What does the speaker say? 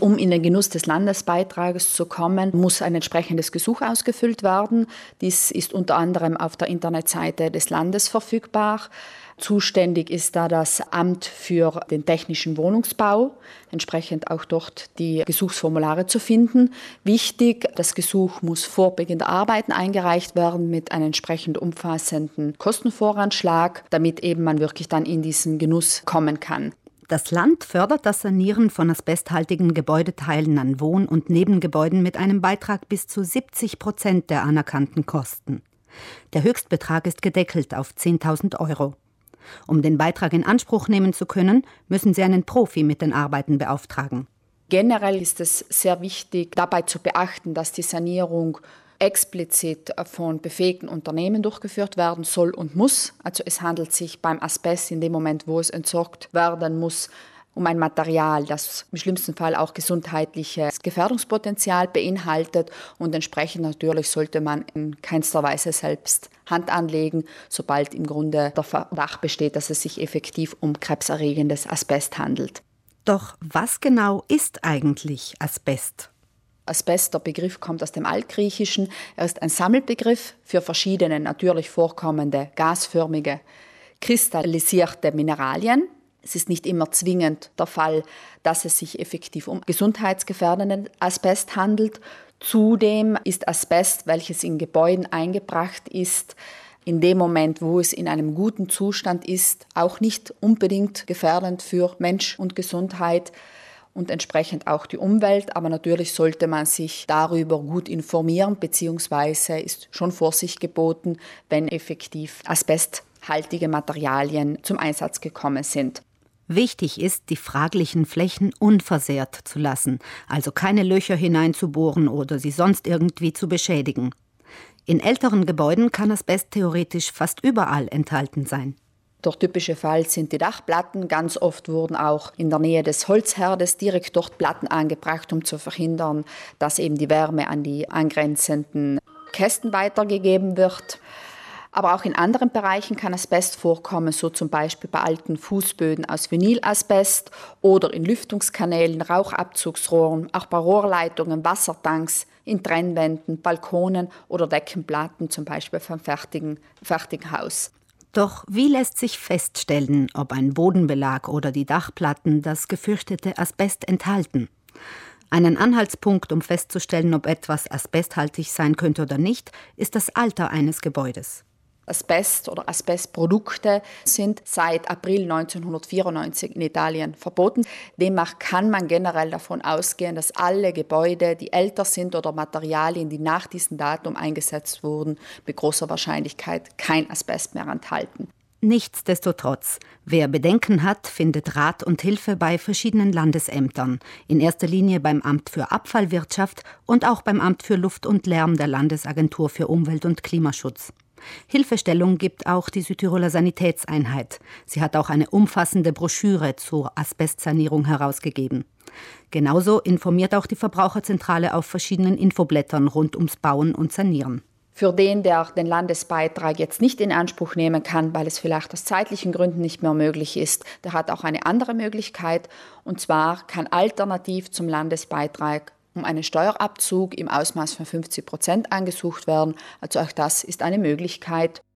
Um in den Genuss des Landesbeitrages zu kommen, muss ein entsprechendes Gesuch ausgefüllt werden. Dies ist unter anderem auf der Internetseite des Landes verfügbar. Zuständig ist da das Amt für den technischen Wohnungsbau, entsprechend auch dort die Gesuchsformulare zu finden. Wichtig, das Gesuch muss vor Beginn der Arbeiten eingereicht werden mit einem entsprechend umfassenden Kostenvoranschlag, damit eben man wirklich dann in diesen Genuss kommen kann. Das Land fördert das Sanieren von asbesthaltigen Gebäudeteilen an Wohn- und Nebengebäuden mit einem Beitrag bis zu 70 Prozent der anerkannten Kosten. Der Höchstbetrag ist gedeckelt auf 10.000 Euro. Um den Beitrag in Anspruch nehmen zu können, müssen Sie einen Profi mit den Arbeiten beauftragen. Generell ist es sehr wichtig, dabei zu beachten, dass die Sanierung explizit von befähigten Unternehmen durchgeführt werden soll und muss. Also es handelt sich beim Asbest in dem Moment, wo es entsorgt werden muss, um ein Material, das im schlimmsten Fall auch gesundheitliches Gefährdungspotenzial beinhaltet und entsprechend natürlich sollte man in keinster Weise selbst Hand anlegen, sobald im Grunde der Verdacht besteht, dass es sich effektiv um krebserregendes Asbest handelt. Doch was genau ist eigentlich Asbest? Asbest, der Begriff kommt aus dem Altgriechischen. Er ist ein Sammelbegriff für verschiedene natürlich vorkommende gasförmige, kristallisierte Mineralien. Es ist nicht immer zwingend der Fall, dass es sich effektiv um gesundheitsgefährdenden Asbest handelt. Zudem ist Asbest, welches in Gebäuden eingebracht ist, in dem Moment, wo es in einem guten Zustand ist, auch nicht unbedingt gefährdend für Mensch und Gesundheit und entsprechend auch die Umwelt. Aber natürlich sollte man sich darüber gut informieren, beziehungsweise ist schon Vorsicht geboten, wenn effektiv asbesthaltige Materialien zum Einsatz gekommen sind. Wichtig ist, die fraglichen Flächen unversehrt zu lassen, also keine Löcher hineinzubohren oder sie sonst irgendwie zu beschädigen. In älteren Gebäuden kann Asbest theoretisch fast überall enthalten sein. Der typische Fall sind die Dachplatten. Ganz oft wurden auch in der Nähe des Holzherdes direkt dort Platten angebracht, um zu verhindern, dass eben die Wärme an die angrenzenden Kästen weitergegeben wird. Aber auch in anderen Bereichen kann Asbest vorkommen, so zum Beispiel bei alten Fußböden aus Vinylasbest oder in Lüftungskanälen, Rauchabzugsrohren, auch bei Rohrleitungen, Wassertanks, in Trennwänden, Balkonen oder Deckenplatten, zum Beispiel vom fertigen, fertigen Haus. Doch wie lässt sich feststellen, ob ein Bodenbelag oder die Dachplatten das gefürchtete Asbest enthalten? Einen Anhaltspunkt, um festzustellen, ob etwas asbesthaltig sein könnte oder nicht, ist das Alter eines Gebäudes. Asbest oder Asbestprodukte sind seit April 1994 in Italien verboten. Demnach kann man generell davon ausgehen, dass alle Gebäude, die älter sind oder Materialien, die nach diesem Datum eingesetzt wurden, mit großer Wahrscheinlichkeit kein Asbest mehr enthalten. Nichtsdestotrotz, wer Bedenken hat, findet Rat und Hilfe bei verschiedenen Landesämtern, in erster Linie beim Amt für Abfallwirtschaft und auch beim Amt für Luft und Lärm der Landesagentur für Umwelt und Klimaschutz. Hilfestellung gibt auch die Südtiroler Sanitätseinheit. Sie hat auch eine umfassende Broschüre zur Asbestsanierung herausgegeben. Genauso informiert auch die Verbraucherzentrale auf verschiedenen Infoblättern rund ums Bauen und Sanieren. Für den, der den Landesbeitrag jetzt nicht in Anspruch nehmen kann, weil es vielleicht aus zeitlichen Gründen nicht mehr möglich ist, der hat auch eine andere Möglichkeit. Und zwar kann alternativ zum Landesbeitrag um einen Steuerabzug im Ausmaß von 50 Prozent angesucht werden. Also auch das ist eine Möglichkeit.